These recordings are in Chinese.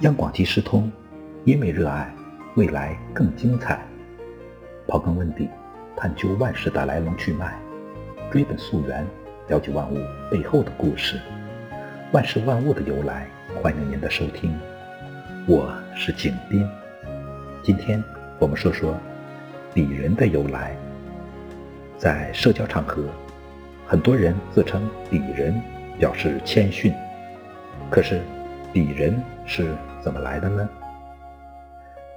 央广即时通，因为热爱未来更精彩。刨根问底，探究万事的来龙去脉，追本溯源，了解万物背后的故事。万事万物的由来，欢迎您的收听。我是景斌。今天我们说说鄙人的由来。在社交场合，很多人自称鄙人，表示谦逊。可是，鄙人是？怎么来的呢？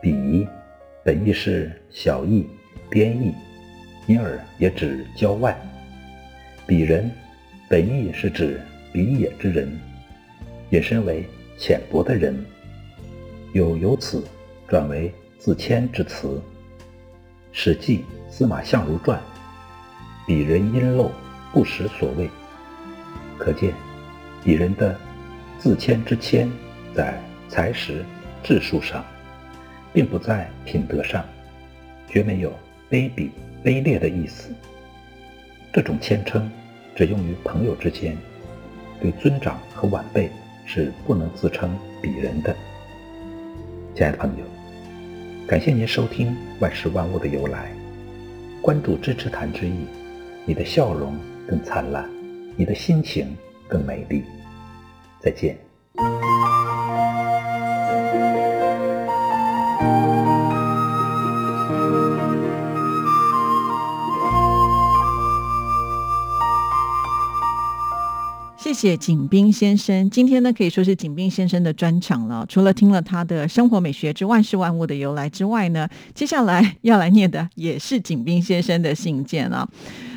鄙本意是小义、边义，因而也指郊外。鄙人本意是指鄙野之人，引申为浅薄的人，又由此转为自谦之词。《史记·司马相如传》：“鄙人阴陋，不识所谓。”可见，鄙人的自谦之谦在。才识、智术上，并不在品德上，绝没有卑鄙、卑劣的意思。这种谦称只用于朋友之间，对尊长和晚辈是不能自称鄙人的。亲爱的朋友，感谢您收听《万事万物的由来》，关注支持谈之意，你的笑容更灿烂，你的心情更美丽。再见。谢谢景斌先生，今天呢可以说是景斌先生的专场了。除了听了他的生活美学之万事万物的由来之外呢，接下来要来念的也是景斌先生的信件啊。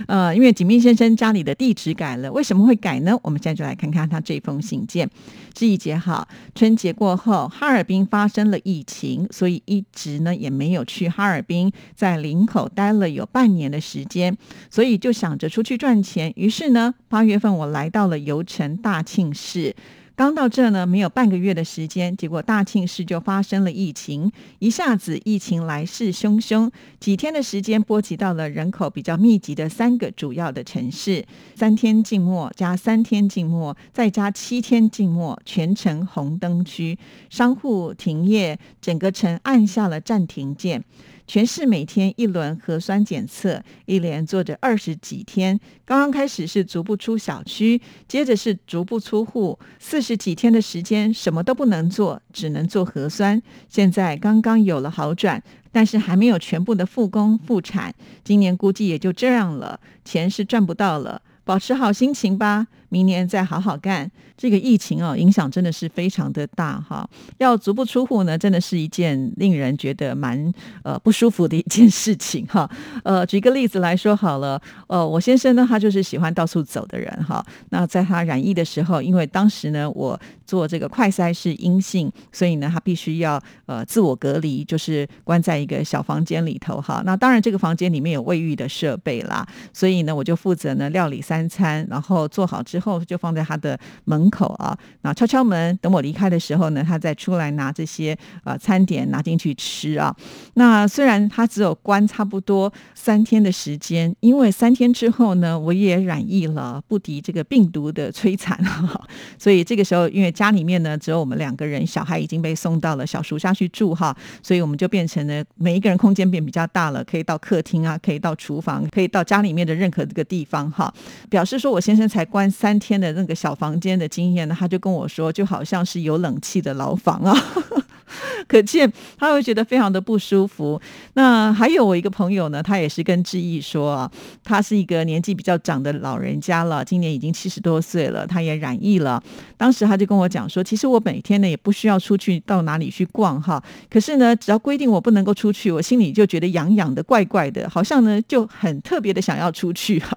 呃，因为景斌先生家里的地址改了，为什么会改呢？我们现在就来看看他这封信件。志毅姐好，春节过后，哈尔滨发生了疫情，所以一直呢也没有去哈尔滨，在林口待了有半年的时间，所以就想着出去赚钱。于是呢，八月份我来到了油城大庆市。刚到这呢，没有半个月的时间，结果大庆市就发生了疫情，一下子疫情来势汹汹，几天的时间波及到了人口比较密集的三个主要的城市，三天静默加三天静默，再加七天静默，全城红灯区，商户停业，整个城按下了暂停键。全市每天一轮核酸检测，一连做着二十几天。刚刚开始是足不出小区，接着是足不出户，四十几天的时间什么都不能做，只能做核酸。现在刚刚有了好转，但是还没有全部的复工复产。今年估计也就这样了，钱是赚不到了。保持好心情吧，明年再好好干。这个疫情哦，影响真的是非常的大哈。要足不出户呢，真的是一件令人觉得蛮呃不舒服的一件事情哈。呃，举个例子来说好了，呃，我先生呢，他就是喜欢到处走的人哈。那在他染疫的时候，因为当时呢，我做这个快筛是阴性，所以呢，他必须要呃自我隔离，就是关在一个小房间里头哈。那当然，这个房间里面有卫浴的设备啦，所以呢，我就负责呢料理三餐，然后做好之后就放在他的门。口啊，那敲敲门，等我离开的时候呢，他再出来拿这些呃餐点拿进去吃啊。那虽然他只有关差不多三天的时间，因为三天之后呢，我也染疫了，不敌这个病毒的摧残，所以这个时候因为家里面呢只有我们两个人，小孩已经被送到了小叔家去住哈，所以我们就变成了每一个人空间变比较大了，可以到客厅啊，可以到厨房，可以到家里面的任何这个地方哈。表示说我先生才关三三天的那个小房间的。经验呢，他就跟我说，就好像是有冷气的牢房啊。可见他会觉得非常的不舒服。那还有我一个朋友呢，他也是跟志毅说，他是一个年纪比较长的老人家了，今年已经七十多岁了，他也染疫了。当时他就跟我讲说，其实我每天呢也不需要出去到哪里去逛哈，可是呢，只要规定我不能够出去，我心里就觉得痒痒的、怪怪的，好像呢就很特别的想要出去哈。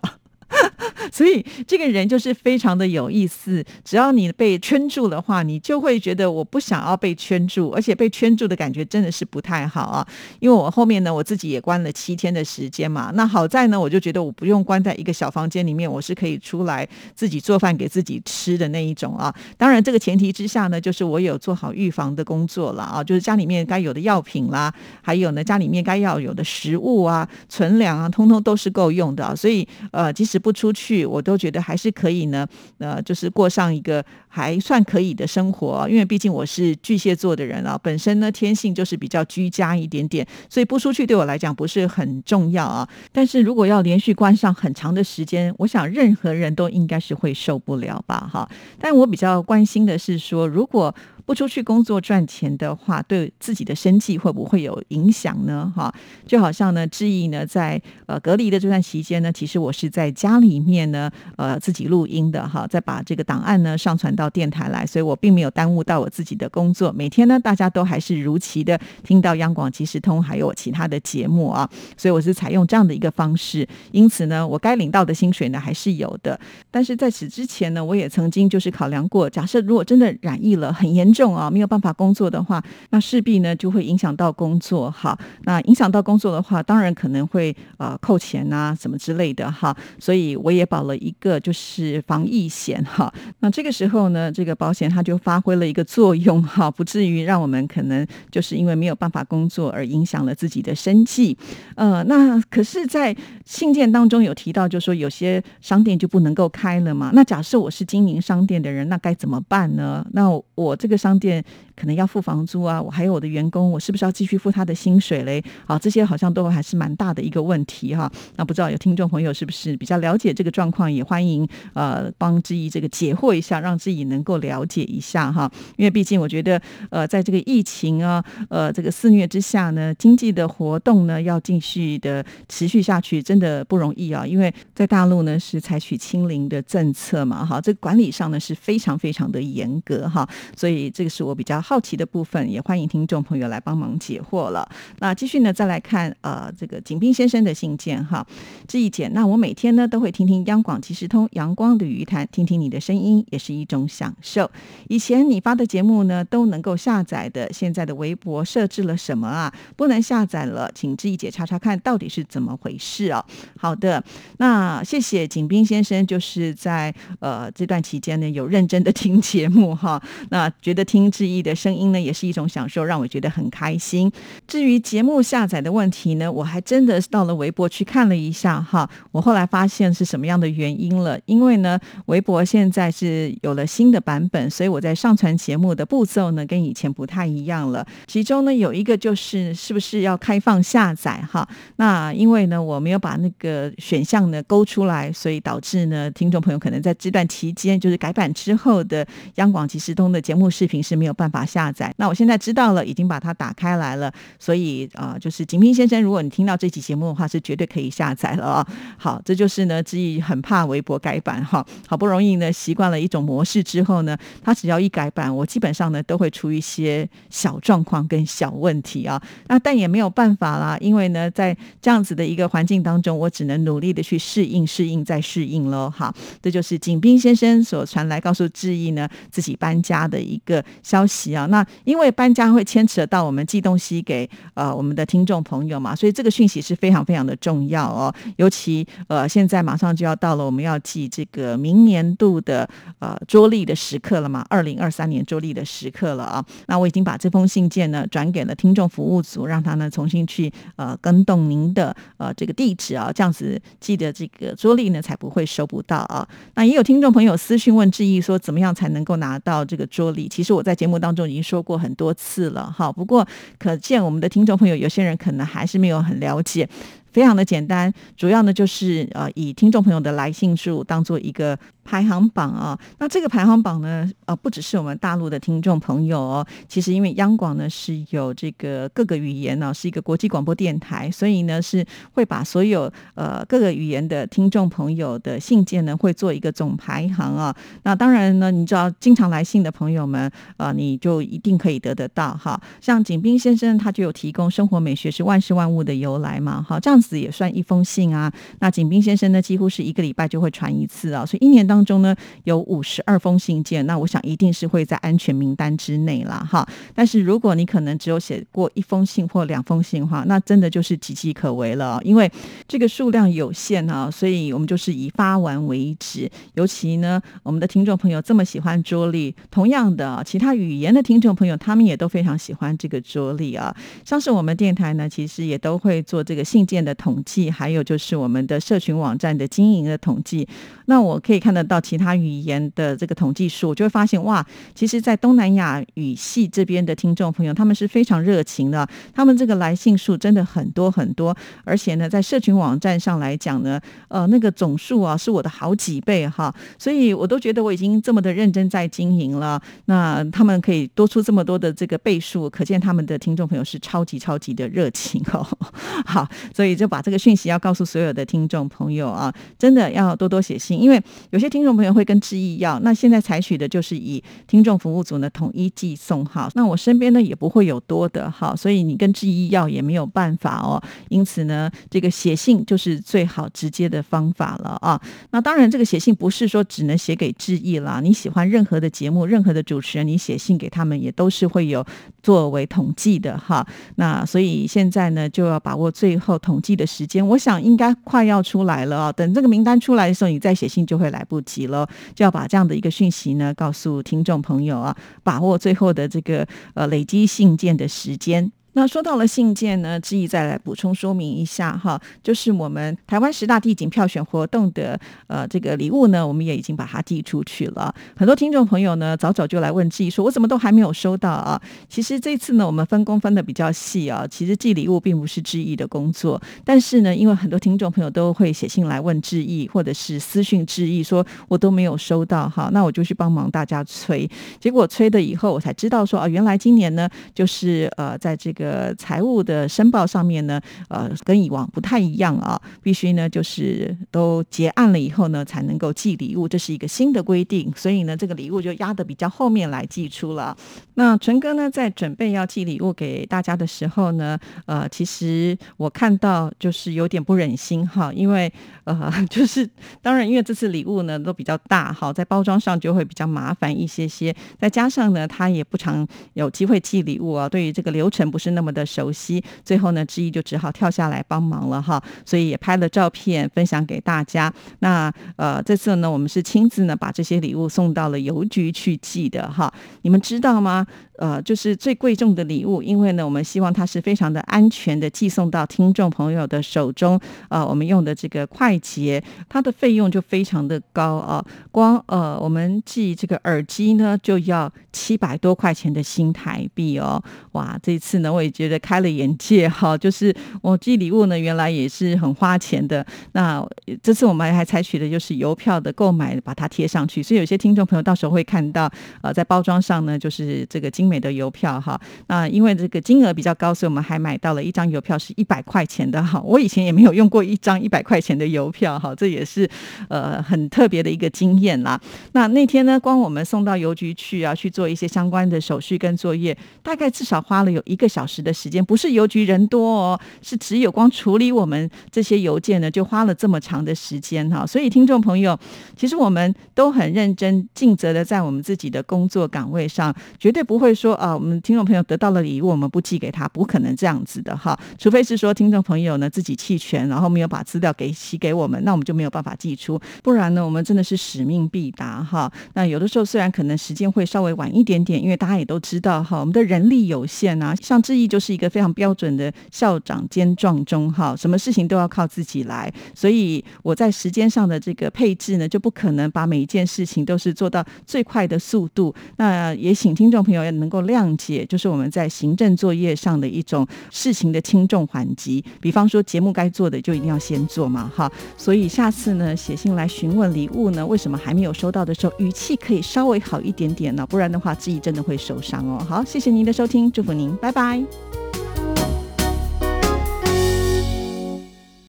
所以这个人就是非常的有意思。只要你被圈住的话，你就会觉得我不想要被圈住，而且被圈住的感觉真的是不太好啊。因为我后面呢，我自己也关了七天的时间嘛。那好在呢，我就觉得我不用关在一个小房间里面，我是可以出来自己做饭给自己吃的那一种啊。当然，这个前提之下呢，就是我有做好预防的工作了啊，就是家里面该有的药品啦，还有呢，家里面该要有的食物啊、存粮啊，通通都是够用的。所以呃，即使不出去，我都觉得还是可以呢。呃，就是过上一个还算可以的生活，因为毕竟我是巨蟹座的人啊，本身呢天性就是比较居家一点点，所以不出去对我来讲不是很重要啊。但是如果要连续关上很长的时间，我想任何人都应该是会受不了吧？哈。但我比较关心的是说，如果不出去工作赚钱的话，对自己的生计会不会有影响呢？哈，就好像呢，志毅呢，在呃隔离的这段期间呢，其实我是在家里面呢，呃自己录音的哈，再把这个档案呢上传到到电台来，所以我并没有耽误到我自己的工作。每天呢，大家都还是如期的听到央广即时通，还有我其他的节目啊，所以我是采用这样的一个方式。因此呢，我该领到的薪水呢还是有的。但是在此之前呢，我也曾经就是考量过，假设如果真的染疫了，很严。重啊，没有办法工作的话，那势必呢就会影响到工作哈。那影响到工作的话，当然可能会呃扣钱啊什么之类的哈。所以我也保了一个就是防疫险哈。那这个时候，那这个保险它就发挥了一个作用哈，不至于让我们可能就是因为没有办法工作而影响了自己的生计。呃，那可是，在信件当中有提到，就说有些商店就不能够开了嘛。那假设我是经营商店的人，那该怎么办呢？那我这个。商店可能要付房租啊，我还有我的员工，我是不是要继续付他的薪水嘞？啊，这些好像都还是蛮大的一个问题哈。那不知道有听众朋友是不是比较了解这个状况，也欢迎呃帮志毅这个解惑一下，让志毅能够了解一下哈。因为毕竟我觉得呃在这个疫情啊呃这个肆虐之下呢，经济的活动呢要继续的持续下去，真的不容易啊。因为在大陆呢是采取清零的政策嘛哈，这管理上呢是非常非常的严格哈，所以。这个是我比较好奇的部分，也欢迎听众朋友来帮忙解惑了。那继续呢，再来看呃这个景斌先生的信件哈，志一姐。那我每天呢都会听听央广即时通阳光的鱼谈，听听你的声音也是一种享受。以前你发的节目呢都能够下载的，现在的微博设置了什么啊？不能下载了，请志毅姐查查看到底是怎么回事哦。好的，那谢谢景斌先生，就是在呃这段期间呢有认真的听节目哈，那觉。觉得听志毅的声音呢，也是一种享受，让我觉得很开心。至于节目下载的问题呢，我还真的到了微博去看了一下哈。我后来发现是什么样的原因了？因为呢，微博现在是有了新的版本，所以我在上传节目的步骤呢，跟以前不太一样了。其中呢，有一个就是是不是要开放下载哈？那因为呢，我没有把那个选项呢勾出来，所以导致呢，听众朋友可能在这段期间，就是改版之后的央广即时通的节目。视频是没有办法下载，那我现在知道了，已经把它打开来了，所以啊，就是景斌先生，如果你听到这期节目的话，是绝对可以下载了啊。好，这就是呢，志毅很怕微博改版哈，好不容易呢习惯了一种模式之后呢，他只要一改版，我基本上呢都会出一些小状况跟小问题啊。那但也没有办法啦，因为呢，在这样子的一个环境当中，我只能努力的去适应、适应再适应喽。好，这就是景斌先生所传来告诉志毅呢自己搬家的一。个消息啊，那因为搬家会牵扯到我们寄东西给呃我们的听众朋友嘛，所以这个讯息是非常非常的重要哦。尤其呃现在马上就要到了我们要寄这个明年度的呃桌历的时刻了嘛，二零二三年桌历的时刻了啊。那我已经把这封信件呢转给了听众服务组，让他呢重新去呃更动您的呃这个地址啊，这样子寄的这个桌历呢才不会收不到啊。那也有听众朋友私讯问志毅说，怎么样才能够拿到这个桌历？其实我在节目当中已经说过很多次了，哈。不过可见我们的听众朋友有些人可能还是没有很了解。非常的简单，主要呢就是呃以听众朋友的来信数当做一个。排行榜啊，那这个排行榜呢，呃，不只是我们大陆的听众朋友哦，其实因为央广呢是有这个各个语言呢，是一个国际广播电台，所以呢是会把所有呃各个语言的听众朋友的信件呢会做一个总排行啊。那当然呢，你知道经常来信的朋友们，呃，你就一定可以得得到哈。像景斌先生他就有提供生活美学是万事万物的由来嘛，哈，这样子也算一封信啊。那景斌先生呢，几乎是一个礼拜就会传一次啊，所以一年当中呢有五十二封信件，那我想一定是会在安全名单之内了哈。但是如果你可能只有写过一封信或两封信的话，那真的就是岌岌可危了，因为这个数量有限啊，所以我们就是以发完为止。尤其呢，我们的听众朋友这么喜欢桌历，同样的，其他语言的听众朋友他们也都非常喜欢这个桌历啊。像是我们电台呢，其实也都会做这个信件的统计，还有就是我们的社群网站的经营的统计。那我可以看得。到其他语言的这个统计数，就会发现哇，其实，在东南亚语系这边的听众朋友，他们是非常热情的，他们这个来信数真的很多很多，而且呢，在社群网站上来讲呢，呃，那个总数啊，是我的好几倍哈，所以我都觉得我已经这么的认真在经营了。那他们可以多出这么多的这个倍数，可见他们的听众朋友是超级超级的热情哦。好，所以就把这个讯息要告诉所有的听众朋友啊，真的要多多写信，因为有些。听众朋友会跟志毅要，那现在采取的就是以听众服务组呢统一寄送哈。那我身边呢也不会有多的哈，所以你跟志毅要也没有办法哦。因此呢，这个写信就是最好直接的方法了啊。那当然，这个写信不是说只能写给志毅啦，你喜欢任何的节目、任何的主持人，你写信给他们也都是会有作为统计的哈。那所以现在呢，就要把握最后统计的时间，我想应该快要出来了啊。等这个名单出来的时候，你再写信就会来不。及了，就要把这样的一个讯息呢告诉听众朋友啊，把握最后的这个呃累积信件的时间。那说到了信件呢，志毅再来补充说明一下哈，就是我们台湾十大地景票选活动的呃这个礼物呢，我们也已经把它寄出去了。很多听众朋友呢，早早就来问志毅说，我怎么都还没有收到啊？其实这次呢，我们分工分的比较细啊。其实寄礼物并不是志毅的工作，但是呢，因为很多听众朋友都会写信来问志毅，或者是私讯志毅说，我都没有收到哈，那我就去帮忙大家催。结果催的以后，我才知道说啊，原来今年呢，就是呃在这个。个财务的申报上面呢，呃，跟以往不太一样啊，必须呢就是都结案了以后呢，才能够寄礼物，这是一个新的规定，所以呢，这个礼物就压的比较后面来寄出了。那纯哥呢，在准备要寄礼物给大家的时候呢，呃，其实我看到就是有点不忍心哈，因为呃，就是当然，因为这次礼物呢都比较大哈，在包装上就会比较麻烦一些些，再加上呢，他也不常有机会寄礼物啊，对于这个流程不是。那么的熟悉，最后呢，之一就只好跳下来帮忙了哈，所以也拍了照片分享给大家。那呃，这次呢，我们是亲自呢把这些礼物送到了邮局去寄的哈。你们知道吗？呃，就是最贵重的礼物，因为呢，我们希望它是非常的安全的寄送到听众朋友的手中。呃，我们用的这个快捷，它的费用就非常的高啊。光呃，我们寄这个耳机呢，就要七百多块钱的新台币哦。哇，这一次呢，我也觉得开了眼界哈。就是我寄礼物呢，原来也是很花钱的。那这次我们还采取的就是邮票的购买，把它贴上去。所以有些听众朋友到时候会看到，呃，在包装上呢，就是这个精美的邮票哈，那因为这个金额比较高，所以我们还买到了一张邮票是一百块钱的哈。我以前也没有用过一张一百块钱的邮票哈，这也是呃很特别的一个经验啦。那那天呢，光我们送到邮局去啊，去做一些相关的手续跟作业，大概至少花了有一个小时的时间。不是邮局人多哦，是只有光处理我们这些邮件呢，就花了这么长的时间哈。所以听众朋友，其实我们都很认真尽责的在我们自己的工作岗位上，绝对不会。说啊，我们听众朋友得到了礼物，我们不寄给他，不可能这样子的哈。除非是说听众朋友呢自己弃权，然后没有把资料给寄给我们，那我们就没有办法寄出。不然呢，我们真的是使命必达哈。那有的时候虽然可能时间会稍微晚一点点，因为大家也都知道哈，我们的人力有限啊。像志毅就是一个非常标准的校长兼壮中哈，什么事情都要靠自己来，所以我在时间上的这个配置呢，就不可能把每一件事情都是做到最快的速度。那也请听众朋友能够谅解，就是我们在行政作业上的一种事情的轻重缓急。比方说节目该做的就一定要先做嘛，哈。所以下次呢，写信来询问礼物呢，为什么还没有收到的时候，语气可以稍微好一点点呢？不然的话，自己真的会受伤哦。好，谢谢您的收听，祝福您，拜拜。